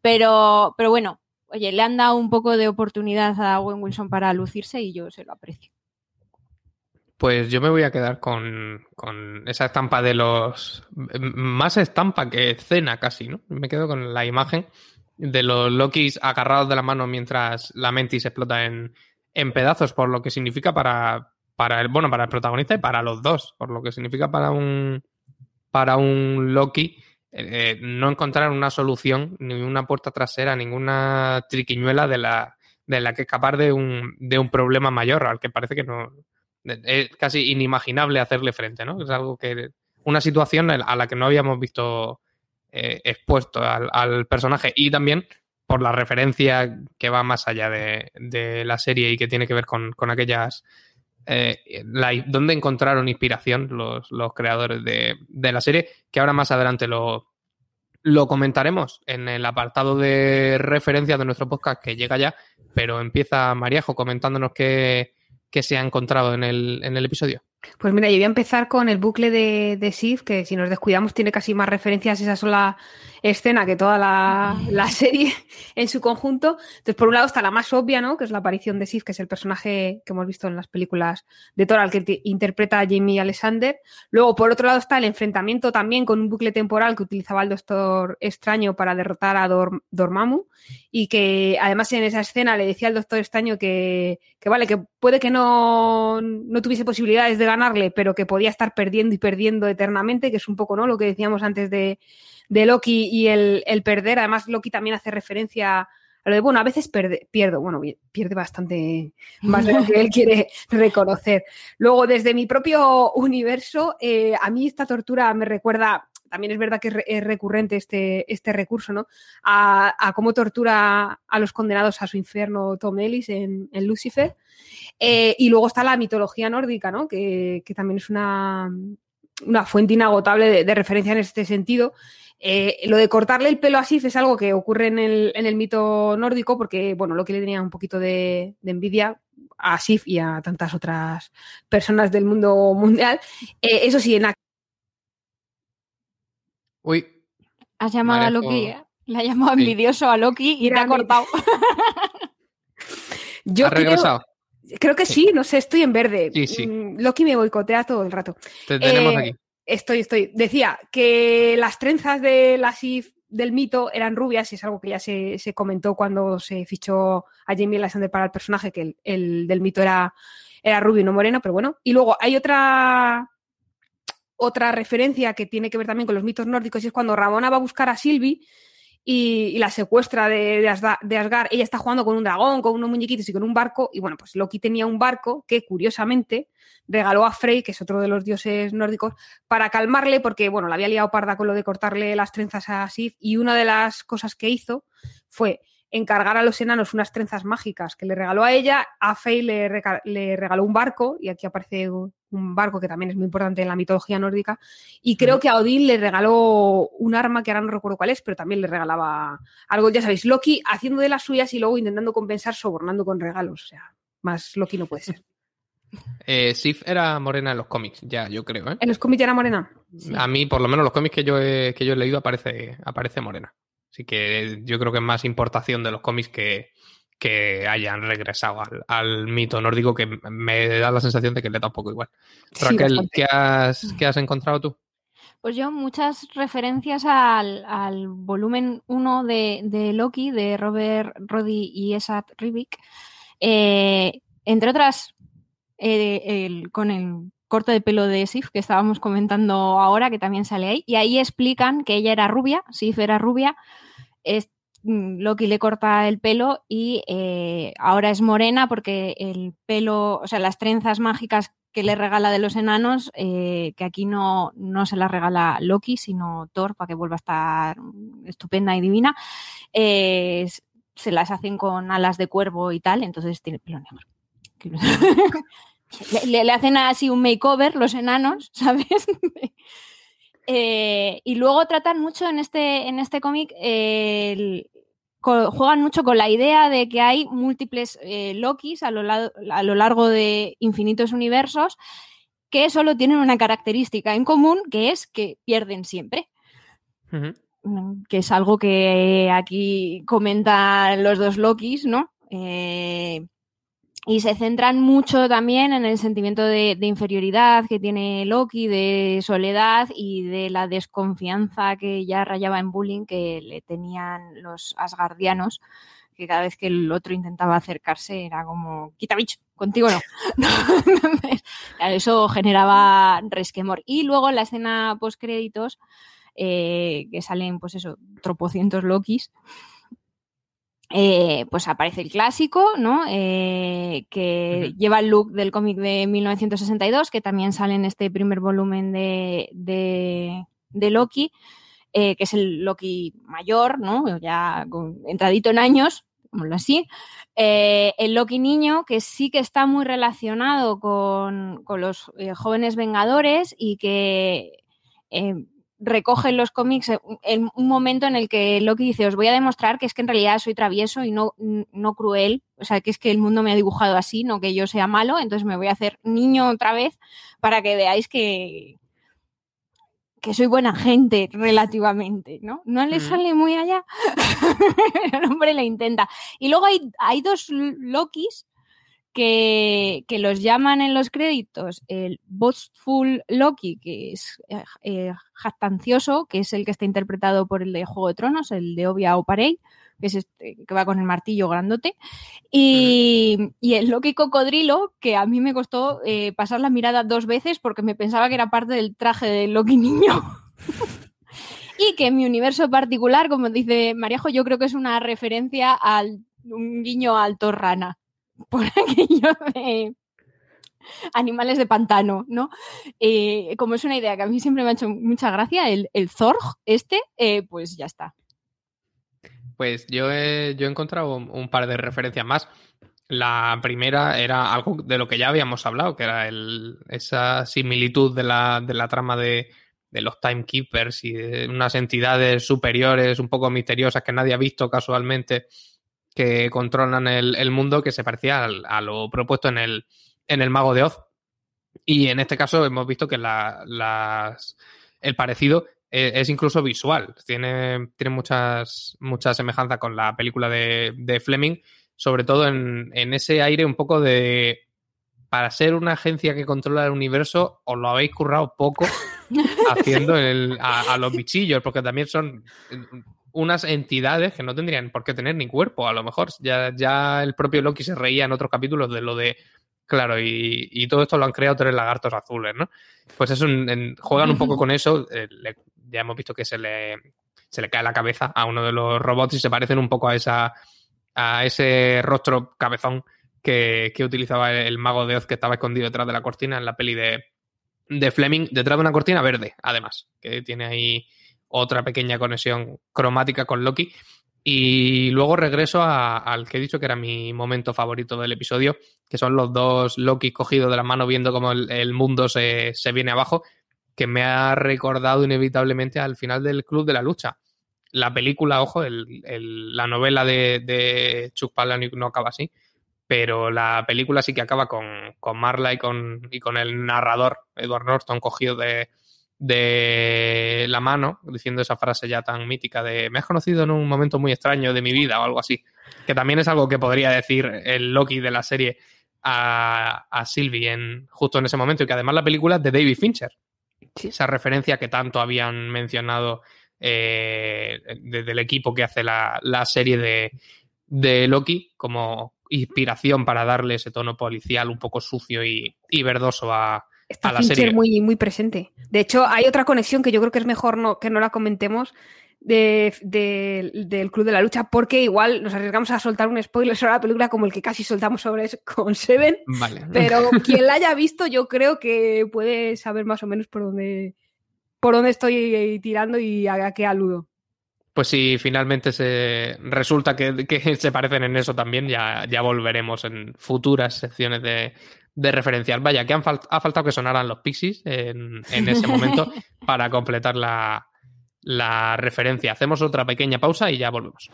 pero, pero bueno, oye, le han dado un poco de oportunidad a Owen Wilson para lucirse y yo se lo aprecio. Pues yo me voy a quedar con, con, esa estampa de los. Más estampa que escena casi, ¿no? Me quedo con la imagen de los Lokis agarrados de la mano mientras la Mentis explota en, en pedazos, por lo que significa para, para el, bueno, para el protagonista y para los dos, por lo que significa para un, para un Loki eh, no encontrar una solución, ni una puerta trasera, ninguna triquiñuela de la, de la que escapar de un, de un problema mayor, al que parece que no es casi inimaginable hacerle frente, ¿no? Es algo que una situación a la que no habíamos visto eh, expuesto al, al, personaje y también por la referencia que va más allá de, de la serie y que tiene que ver con, con aquellas eh, la, dónde encontraron inspiración los, los creadores de, de, la serie, que ahora más adelante lo, lo comentaremos en el apartado de referencias de nuestro podcast que llega ya, pero empieza Mariajo comentándonos qué, qué se ha encontrado en el, en el episodio. Pues mira, yo voy a empezar con el bucle de, de Sif, que si nos descuidamos tiene casi más referencias a esa sola escena que toda la, serie en su conjunto. Entonces, por un lado está la más obvia, ¿no? Que es la aparición de Sif, que es el personaje que hemos visto en las películas de Thor, al que interpreta a Jamie Alexander. Luego, por otro lado, está el enfrentamiento también con un bucle temporal que utilizaba el Doctor Extraño para derrotar a Dor Dormammu y que además en esa escena le decía al Doctor Extraño que, que vale, que puede que no, no tuviese posibilidades de ganarle, pero que podía estar perdiendo y perdiendo eternamente, que es un poco ¿no? lo que decíamos antes de, de Loki y el, el, perder. Además, Loki también hace referencia a lo de, bueno, a veces pierdo, bueno, pierde bastante más de lo que él quiere reconocer. Luego, desde mi propio universo, eh, a mí esta tortura me recuerda también es verdad que es recurrente este, este recurso, ¿no? A, a, cómo tortura a los condenados a su infierno Tom Ellis en, en Lucifer. Eh, y luego está la mitología nórdica, ¿no? Que, que también es una, una fuente inagotable de, de, referencia en este sentido. Eh, lo de cortarle el pelo a Sif es algo que ocurre en el, en el mito nórdico porque, bueno, lo que le tenía un poquito de, de envidia a Sif y a tantas otras personas del mundo mundial. Eh, eso sí, en Uy. Has llamado a Loki, ¿eh? le ha llamado sí. envidioso a Loki y te ha cortado. Yo ¿Ha regresado? Creo, creo, que sí. sí. no sé, estoy en verde. Sí, sí. Loki me boicotea todo el rato. Te tenemos eh, aquí. Estoy, estoy. Decía que las trenzas de la SIF del mito eran rubias y es algo que ya se, se comentó cuando se fichó a Jamie Alexander para el personaje, que el, el del mito era, era rubio y no moreno, pero bueno. Y luego hay otra otra referencia que tiene que ver también con los mitos nórdicos y es cuando Ramona va a buscar a Sylvie y, la secuestra de, de, Asgard, Ella está jugando con un dragón, con unos muñequitos y con un barco. Y bueno, pues Loki tenía un barco que curiosamente regaló a Frey, que es otro de los dioses nórdicos, para calmarle porque, bueno, la había liado parda con lo de cortarle las trenzas a Sif. Y una de las cosas que hizo fue encargar a los enanos unas trenzas mágicas que le regaló a ella, a Frey le, le regaló un barco, y aquí aparece un barco que también es muy importante en la mitología nórdica, y creo que a Odín le regaló un arma que ahora no recuerdo cuál es, pero también le regalaba algo, ya sabéis, Loki haciendo de las suyas y luego intentando compensar sobornando con regalos, o sea, más Loki no puede ser. Eh, Sif era morena en los cómics, ya, yo creo. ¿eh? ¿En los cómics era morena? Sí. A mí, por lo menos, los cómics que yo he, que yo he leído aparece, aparece morena. Así que yo creo que es más importación de los cómics que, que hayan regresado al, al, mito nórdico, que me da la sensación de que le da un poco igual. Raquel, sí, ¿qué, has, ¿qué has encontrado tú? Pues yo muchas referencias al, al volumen 1 de, de, Loki, de Robert Roddy y Esat Rivik, eh, entre otras, eh, el- con el corte de pelo de Sif que estábamos comentando ahora, que también sale ahí, y ahí explican que ella era rubia, Sif era rubia, es, Loki le corta el pelo y eh, ahora es morena porque el pelo, o sea, las trenzas mágicas que le regala de los enanos, eh, que aquí no, no se las regala Loki, sino Thor, para que vuelva a estar estupenda y divina, eh, se las hacen con alas de cuervo y tal, entonces tiene pelo negro. Le, hacen así un makeover los enanos, ¿sabes? Y luego tratan mucho en este, en este cómic, eh, juegan mucho con la idea de que hay múltiples eh, Lokis a lo, lado- a lo largo de infinitos universos que solo tienen una característica en común, que es que pierden siempre mm, que es algo que aquí comentan los dos Lokis, ¿no? Eh, y se centran mucho también en el sentimiento de, inferioridad que tiene Loki, de soledad y de la desconfianza que ya rayaba en bullying que le tenían los asgardianos, que cada vez que el otro intentaba acercarse era como, quita bicho, contigo no. Eso generaba resquemor. Y luego en la escena post créditos eh, que salen, pues eso, tropocientos Lokis. Eh, pues aparece el clásico, ¿no? Eh, que lleva el look del cómic de 1962, que también sale en este primer volumen de, de, de Loki, eh, que es el Loki mayor, ¿no? Ya con- entradito en años, digámoslo así. El Loki niño, que sí que está muy relacionado con, con los jóvenes vengadores y que recoge en los cómics en un momento en el que Loki dice, os voy a demostrar que es que en realidad soy travieso y no, no cruel, o sea, que es que el mundo me ha dibujado así, no que yo sea malo, entonces me voy a hacer niño otra vez para que veáis que que soy buena gente relativamente, ¿no? No le Ujú. sale muy allá, el hombre le intenta. Y luego hay, hay dos Lokis que, que los llaman en los créditos el boastful Loki, que es eh, eh, jactancioso, que es el que está interpretado por el de Juego de Tronos, el de Obia Oparei, que es este, que va con el martillo grandote, y, y el Loki cocodrilo, que a mí me costó eh, pasar la mirada dos veces porque me pensaba que era parte del traje del Loki niño. y que en mi universo particular, como dice Mariajo, yo creo que es una referencia al un guiño al Thor rana por aquello de animales de pantano, ¿no? Eh, como es una idea que a mí siempre me ha hecho mucha gracia, el, el Zorg este, eh, pues ya está. Pues yo he, yo he encontrado un, par de referencias más. La primera era algo de lo que ya habíamos hablado, que era el, esa similitud de la, de la trama de, de los timekeepers y de unas entidades superiores un poco misteriosas que nadie ha visto casualmente que controlan el, el mundo que se parecía al- a lo propuesto en el, en el Mago de Oz. Y en este caso hemos visto que la- las, el parecido eh, es incluso visual. Tiene, tiene muchas, muchas semejanzas con la película de, de Fleming, sobre todo en, en ese aire un poco de. Para ser una agencia que controla el universo, os lo habéis currado poco haciendo el- a, a los bichillos, porque también son unas entidades que no tendrían por qué tener ni cuerpo, a lo mejor. Ya, ya el propio Loki se reía en otros capítulos de lo de. Claro, y, y todo esto lo han creado tres lagartos azules, ¿no? Pues es un, en- juegan un poco con eso. eh, le- ya hemos visto que se le, se le cae la cabeza a uno de los robots y se parecen un poco a esa a ese rostro cabezón que, que utilizaba el mago de Oz que estaba escondido detrás de la cortina en la peli de, de Fleming, detrás de una cortina verde, además, que tiene ahí otra pequeña conexión cromática con Loki. Y luego regreso al que he dicho que era mi momento favorito del episodio, que son los dos Loki cogidos de la mano viendo cómo el, mundo se, se viene abajo, que me ha recordado inevitablemente al final del Club de la Lucha. La película, ojo, el- la novela de, de Chuck no acaba así, pero la película sí que acaba con, con Marla y con, y con el narrador, Edward Norton, cogido de, de la mano, diciendo esa frase ya tan mítica de me has conocido en un momento muy extraño de mi vida o algo así, que también es algo que podría decir el Loki de la serie a, a Sylvie en, justo en ese momento y que además la película es de David Fincher. Esa referencia que tanto habían mencionado eh, desde el equipo que hace la, la serie de, de Loki como, inspiración para darle ese tono policial un poco sucio y, y verdoso a, Está a la Fincher serie. muy, muy presente. De hecho, hay otra conexión que yo creo que es mejor no, que no la comentemos de, de- del Club de la Lucha, porque igual nos arriesgamos a soltar un spoiler sobre la película como el que casi soltamos sobre con Seven. Vale. Pero quien la haya visto, yo creo que puede saber más o menos por dónde, por dónde estoy tirando y a, a qué aludo. Pues si finalmente se resulta que, que se parecen en eso también, ya, ya volveremos en futuras secciones de, de referencial. Vaya, que han fal- ha faltado que sonaran los Pixies en, en ese momento para completar la, la referencia. Hacemos otra pequeña pausa y ya volvemos.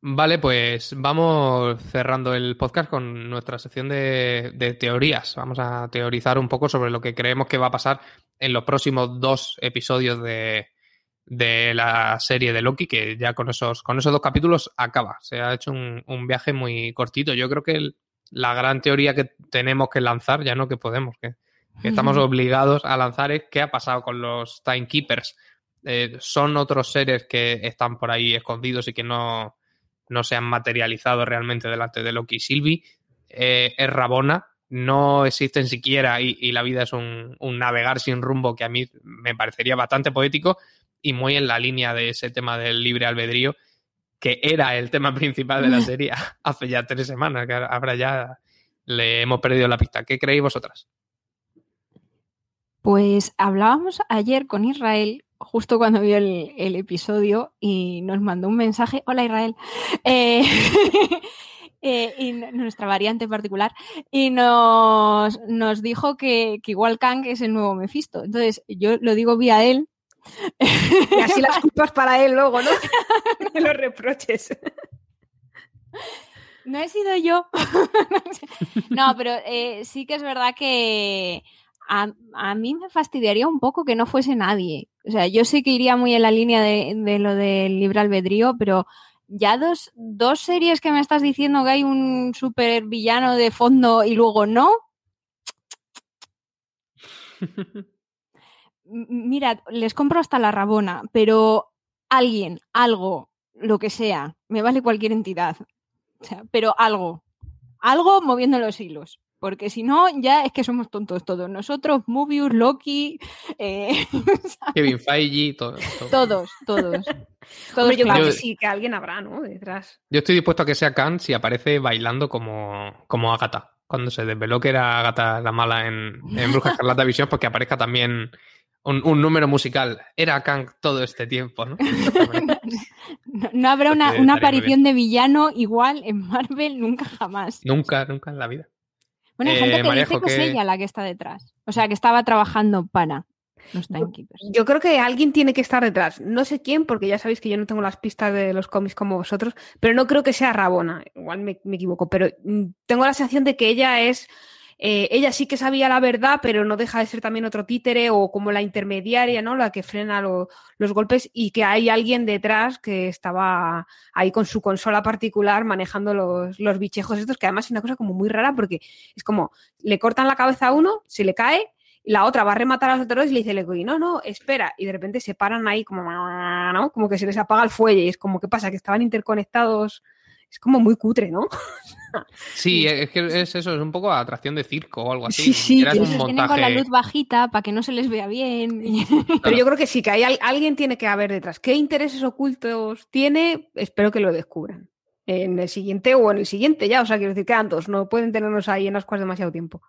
Vale, pues vamos cerrando el podcast con nuestra sección de, de teorías. Vamos a teorizar un poco sobre lo que creemos que va a pasar en los próximos dos episodios de, de la serie de Loki, que ya con esos, con esos dos capítulos acaba. Se ha hecho un, un viaje muy cortito. Yo creo que el- la gran teoría que tenemos que lanzar, ya no que podemos, que, que estamos obligados a lanzar es qué ha pasado con los Timekeepers. Eh, son otros seres que están por ahí escondidos y que no, no se han materializado realmente delante de Loki y Sylvie. Eh, es Rabona, no existen siquiera y, y la vida es un, un navegar sin rumbo que a mí me parecería bastante poético y muy en la línea de ese tema del libre albedrío, que era el tema principal de la serie hace ya tres semanas, que ahora ya le hemos perdido la pista. ¿Qué creéis vosotras? Pues hablábamos ayer con Israel, justo cuando vio el, el episodio, y nos mandó un mensaje. Hola Israel. Eh, eh, y nuestra variante particular. Y nos, nos dijo que, que igual Kang es el nuevo Mephisto. Entonces, yo lo digo vía él. Y así las culpas para él luego, ¿no? Los reproches. No he sido yo. no, pero eh, sí que es verdad que a, a mí me fastidiaría un poco que no fuese nadie. O sea, yo sé que iría muy en la línea de, de lo del libre albedrío, pero ya dos, dos series que me estás diciendo que hay un super villano de fondo y luego no. M- Mirad, les compro hasta la rabona, pero alguien, algo, lo que sea, me vale cualquier entidad. O sea, pero algo, algo moviendo los hilos. Porque si no, ya es que somos tontos todos. Nosotros, Mobius, Loki, eh, Kevin Feige, todo. todo. todos, todos. todos Hombre, yo creo que sí, que alguien habrá, ¿no? Detrás. Yo estoy dispuesto a que sea Khan si aparece bailando como, como Agatha. Cuando se desveló que era Agatha la mala en, en Bruja Escarlata Visión, porque aparezca también un, un número musical. Era Kang todo este tiempo, ¿no? No, no habrá una, aparición de villano igual en Marvel nunca jamás. nunca, nunca en la vida. Bueno, hay Eh, gente que Marejo, dice que es ¿qué- ella la que está detrás. O sea, que estaba trabajando para los Timekeepers. Yo creo que alguien tiene que estar detrás. No sé quién, porque ya sabéis que yo no tengo las pistas de los cómics como vosotros, pero no creo que sea Rabona. Igual me, me equivoco, pero mm, tengo la sensación de que ella es. Eh, ella sí que sabía la verdad, pero no deja de ser también otro títere o como la intermediaria, ¿no? La que frena lo- los golpes y que hay alguien detrás que estaba ahí con su consola particular manejando los, los bichejos estos, que además es una cosa como muy rara porque es como le cortan la cabeza a uno, se le cae la otra va a rematar a los otros y le dice Egoy, no, no, espera. Y de repente se paran ahí como, ¿no? Como que se les apaga el fuelle. Y es como, ¿qué pasa? Que estaban interconectados. Es como muy cutre, ¿no? Sí, es que es eso, es un poco atracción de circo o algo así. Sí, sí, que un tienen con la montaje. luz bajita para que no se les vea bien. Pero yo creo que sí, que hay al- alguien tiene que haber detrás. ¿Qué intereses ocultos tiene? Espero que lo descubran. En el siguiente o en el siguiente ya. O sea, quiero decir, quedan dos. No pueden tenernos ahí en ascuas demasiado tiempo.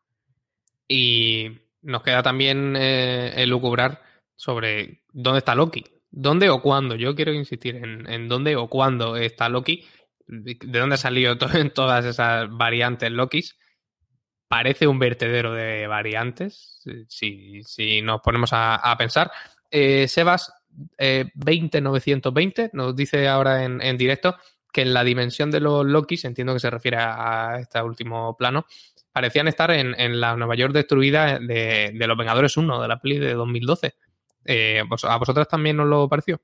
Y nos queda también eh, elucubrar sobre dónde está Loki. ¿Dónde o cuándo? Yo quiero insistir en, en dónde o cuándo está Loki. De, de dónde ha salido to- todas esas variantes Lokis. Parece un vertedero de variantes, si, si nos ponemos a, pensar. Eh, Sebas, eh, 20920, nos dice ahora en, en directo que en la dimensión de los Lokis, entiendo que se refiere a, este último plano, parecían estar en, en la Nueva York destruida de, de Los Vengadores 1, de la peli de 2012. Eh, ¿vos- ¿A vosotras también os lo pareció?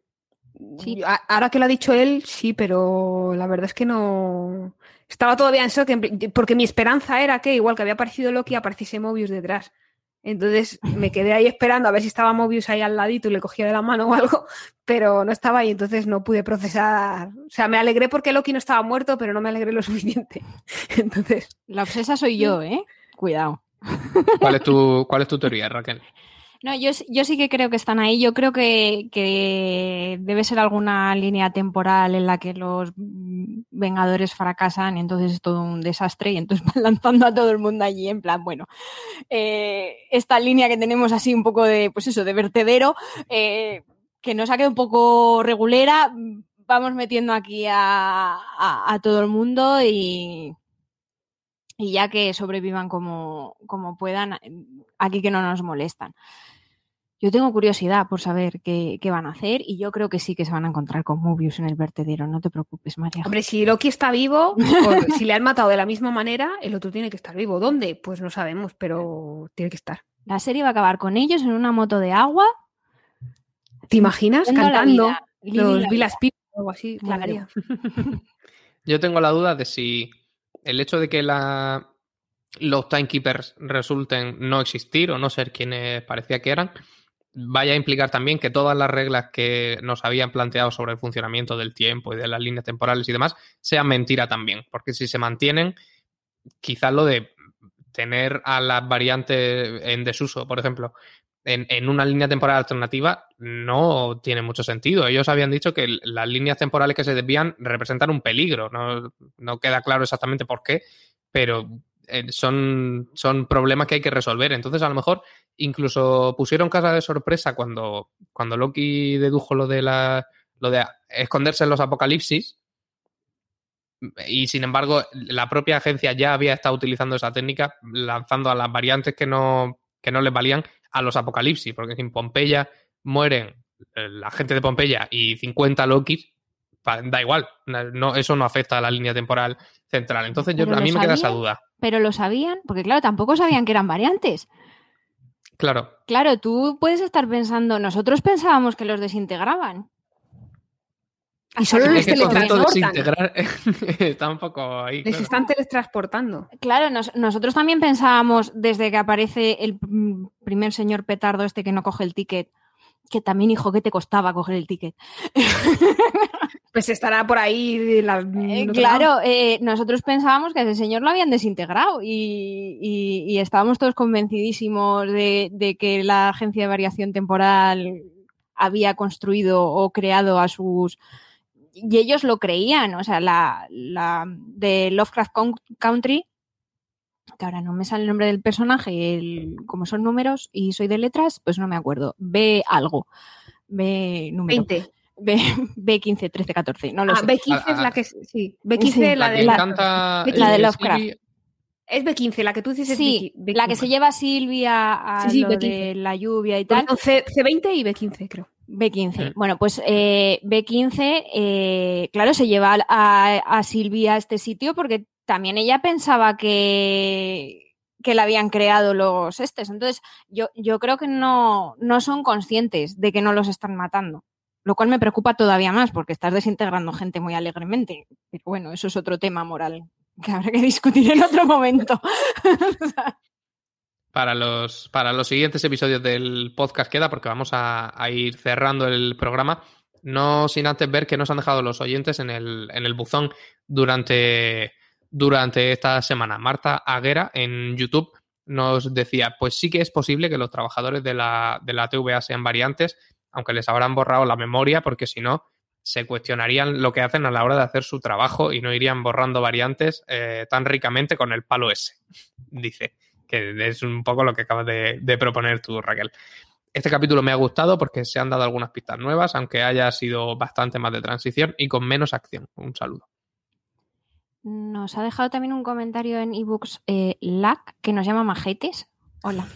Sí. Ahora que lo ha dicho él, sí, pero la verdad es que no. Estaba todavía en shock, porque mi esperanza era que, igual que había aparecido Loki, apareciese Mobius detrás. Entonces me quedé ahí esperando a ver si estaba Mobius ahí al ladito y le cogía de la mano o algo, pero no estaba ahí, entonces no pude procesar. O sea, me alegré porque Loki no estaba muerto, pero no me alegré lo suficiente. Entonces. La obsesa soy yo, ¿eh? Cuidado. ¿Cuál es tu, cuál es tu teoría, Raquel? No, yo, yo sí que creo que están ahí. Yo creo que, debe ser alguna línea temporal en la que los Vengadores fracasan y entonces es todo un desastre y entonces van lanzando a todo el mundo allí en plan, bueno, eh, esta línea que tenemos así un poco de, pues eso, de vertedero, eh, que nos ha quedado un poco regulera, vamos metiendo aquí a, todo el mundo y, y ya que sobrevivan como, como puedan, aquí que no nos molestan. Yo tengo curiosidad por saber qué, qué, van a hacer y yo creo que sí que se van a encontrar con Mobius en el vertedero, no te preocupes, María. Hombre, si Loki está vivo, si le han matado de la misma manera, el otro tiene que estar vivo. ¿Dónde? Pues no sabemos, pero tiene que estar. La serie va a acabar con ellos en una moto de agua. ¿Te imaginas? Cantando los Villa Speed o algo así. Claro. Yo tengo la duda de si el hecho de que la, los timekeepers resulten no existir o no ser quienes parecía que eran, vaya a implicar también que todas las reglas que nos habían planteado sobre el funcionamiento del tiempo y de las líneas temporales y demás sean mentira también. Porque si se mantienen, quizás lo de tener a las variantes en desuso, por ejemplo, en, en, una línea temporal alternativa, no tiene mucho sentido. Ellos habían dicho que las líneas temporales que se desvían representan un peligro. No, no queda claro exactamente por qué, pero eh, son, son problemas que hay que resolver. Entonces, a lo mejor incluso pusieron casa de sorpresa cuando, cuando Loki dedujo lo de la lo de esconderse en los apocalipsis. Y sin embargo, la propia agencia ya había estado utilizando esa técnica, lanzando a las variantes que no, que no les valían a los apocalipsis, porque en Pompeya mueren la gente de Pompeya y 50 Lokis, da igual, no, eso no afecta a la línea temporal central. Entonces yo, a mí me queda esa duda. Pero lo sabían, porque claro, tampoco sabían que eran variantes. Claro. Claro, tú puedes estar pensando, nosotros pensábamos que los desintegraban. Y solo les teletransportan. está un poco ahí. Les claro. están teletransportando. Claro, nos, nosotros también pensábamos desde que aparece el primer señor petardo este que no coge el ticket, que también, hijo, que te costaba coger el ticket. Pues estará por ahí. La, eh, claro, eh, nosotros pensábamos que a ese señor lo habían desintegrado y, y, y estábamos todos convencidísimos de, de, que la agencia de variación temporal había construido o creado a sus. Y ellos lo creían, o sea, la, la de Lovecraft Country, que ahora no me sale el nombre del personaje, el, como son números y soy de letras, pues no me acuerdo. B algo. B número. 20. B, B15, 13, 14. No lo ah, sé. B15 es la que. Sí, B15 Sí, la, La de. La, la de Lovecraft. Es B15, la que tú dices es Sí, B15. la que se lleva Silvia a Sí, sí, lo B15. de la lluvia y tal. Perdón, C, C20 y B15, creo. B15. Mm. Bueno, pues eh, B15, eh, claro, se lleva a, a Silvia a este sitio porque también ella pensaba que, que la habían creado los estes. Entonces, yo, yo creo que no, no son conscientes de que no los están matando. Lo cual me preocupa todavía más porque estás desintegrando gente muy alegremente. Pero bueno, eso es otro tema moral que habrá que discutir en otro momento. para los, para los siguientes episodios del podcast queda, porque vamos a, ir cerrando el programa. No sin antes ver que nos han dejado los oyentes en el, en el buzón durante, durante esta semana. Marta Aguera en YouTube nos decía, pues sí que es posible que los trabajadores de la, de la TVA sean variantes, aunque les habrán borrado la memoria, porque si no, se cuestionarían lo que hacen a la hora de hacer su trabajo y no irían borrando variantes eh, tan ricamente con el palo ese, dice que es un poco lo que acabas de, de, proponer tú, Raquel. Este capítulo me ha gustado porque se han dado algunas pistas nuevas, aunque haya sido bastante más de transición y con menos acción. Un saludo. Nos ha dejado también un comentario en ebooks eh, LAC que nos llama Majetes. Hola.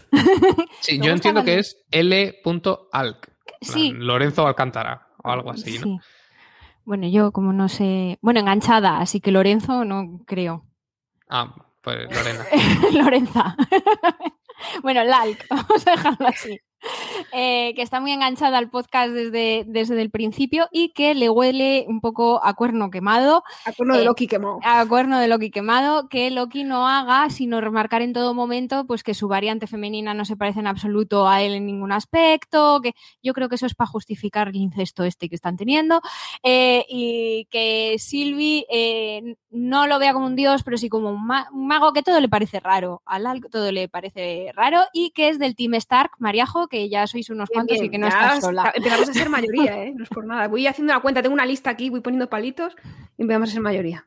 Sí, yo entiendo que es L.alc. Sí. Lorenzo Alcántara o algo así, ¿no? Sí. Bueno, yo como no sé. Bueno, enganchada, así que Lorenzo no creo. Ah, pues Lorena. Lorenza. bueno, Lalc, vamos a dejarlo así. Eh, que está muy enganchada al podcast desde, desde el principio y que le huele un poco a cuerno quemado. A cuerno de Eh, Loki quemado. A cuerno de Loki quemado, que Loki no haga, sino remarcar en todo momento pues que su variante femenina no se parece en absoluto a él en ningún aspecto, que yo creo que eso es para justificar el incesto este que están teniendo, eh, y que Sylvie no lo vea como un dios, pero sí como un, ma- un mago que todo le parece raro, a Lal todo le parece raro, y que es del Team Stark, Mariajo, que ya sois unos Bien, cuantos y que no estás está- sola. Empezamos a ser mayoría, ¿eh? No es por nada. Voy haciendo la cuenta, tengo una lista aquí, voy poniendo palitos y empezamos a ser mayoría.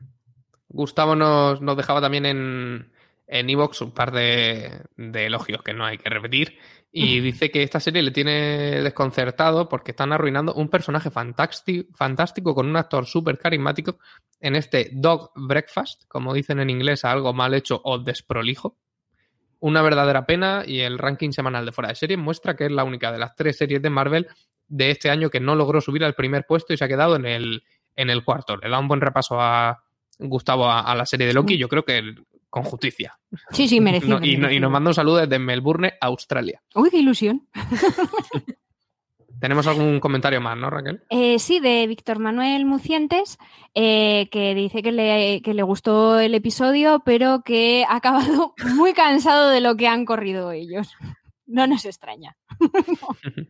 Gustavo nos, nos dejaba también en en Evox un par de, de elogios que no hay que repetir. Y dice que esta serie le tiene desconcertado porque están arruinando un personaje fantástico, fantástico con un actor súper carismático en este Dog Breakfast, como dicen en inglés, algo mal hecho o desprolijo. Una verdadera pena y el ranking semanal de fuera de serie muestra que es la única de las tres series de Marvel de este año que no logró subir al primer puesto y se ha quedado en el, en el cuarto. Le da un buen repaso a Gustavo a, a la serie de Loki, yo creo que con justicia. Sí, sí, merecido. No, y, no- y nos manda un saludo desde Melbourne, Australia. Uy, qué ilusión. Tenemos algún comentario más, ¿no, Raquel? Eh, sí, de Víctor Manuel Mucientes, eh, que dice que le, que le gustó el episodio, pero que ha acabado muy cansado de lo que han corrido ellos. No nos extraña.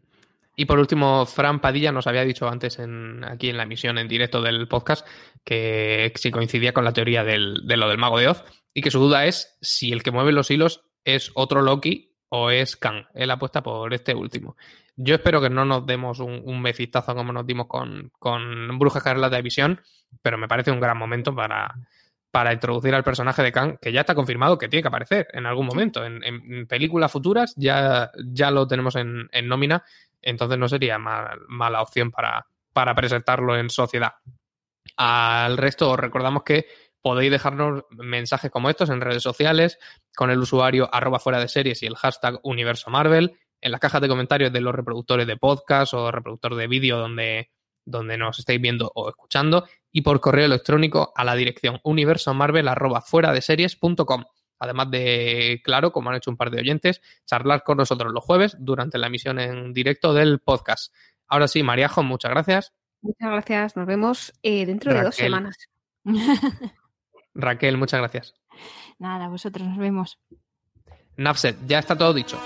Y por último, Fran Padilla nos había dicho antes en, aquí en la emisión en directo del podcast que si coincidía con la teoría del- de lo del mago de Oz y que su duda es si el que mueve los hilos es otro Loki o es Kang. Él apuesta por este último. Yo espero que no nos demos un, un besistazo como nos dimos con, con Bruja Escarlata de Visión, pero me parece un gran momento para, para introducir al personaje de Kang, que ya está confirmado que tiene que aparecer en algún momento. En, en películas futuras ya, ya lo tenemos en, en nómina, entonces no sería mal- mala opción para, para presentarlo en sociedad. Al resto os recordamos que podéis dejarnos mensajes como estos en redes sociales con el usuario arroba fuera de series y el hashtag universo Marvel, en las cajas de comentarios de los reproductores de podcast o reproductor de vídeo donde, donde nos estáis viendo o escuchando y por correo electrónico a la dirección universomarvel arroba fuera de series.com. Además de, claro, como han hecho un par de oyentes, charlar con nosotros los jueves durante la emisión en directo del podcast. Ahora sí, Mariajo, muchas gracias. Muchas gracias. Nos vemos eh, dentro de dos semanas. Raquel, muchas gracias. Nada, vosotros nos vemos. Nafset, ya está todo dicho.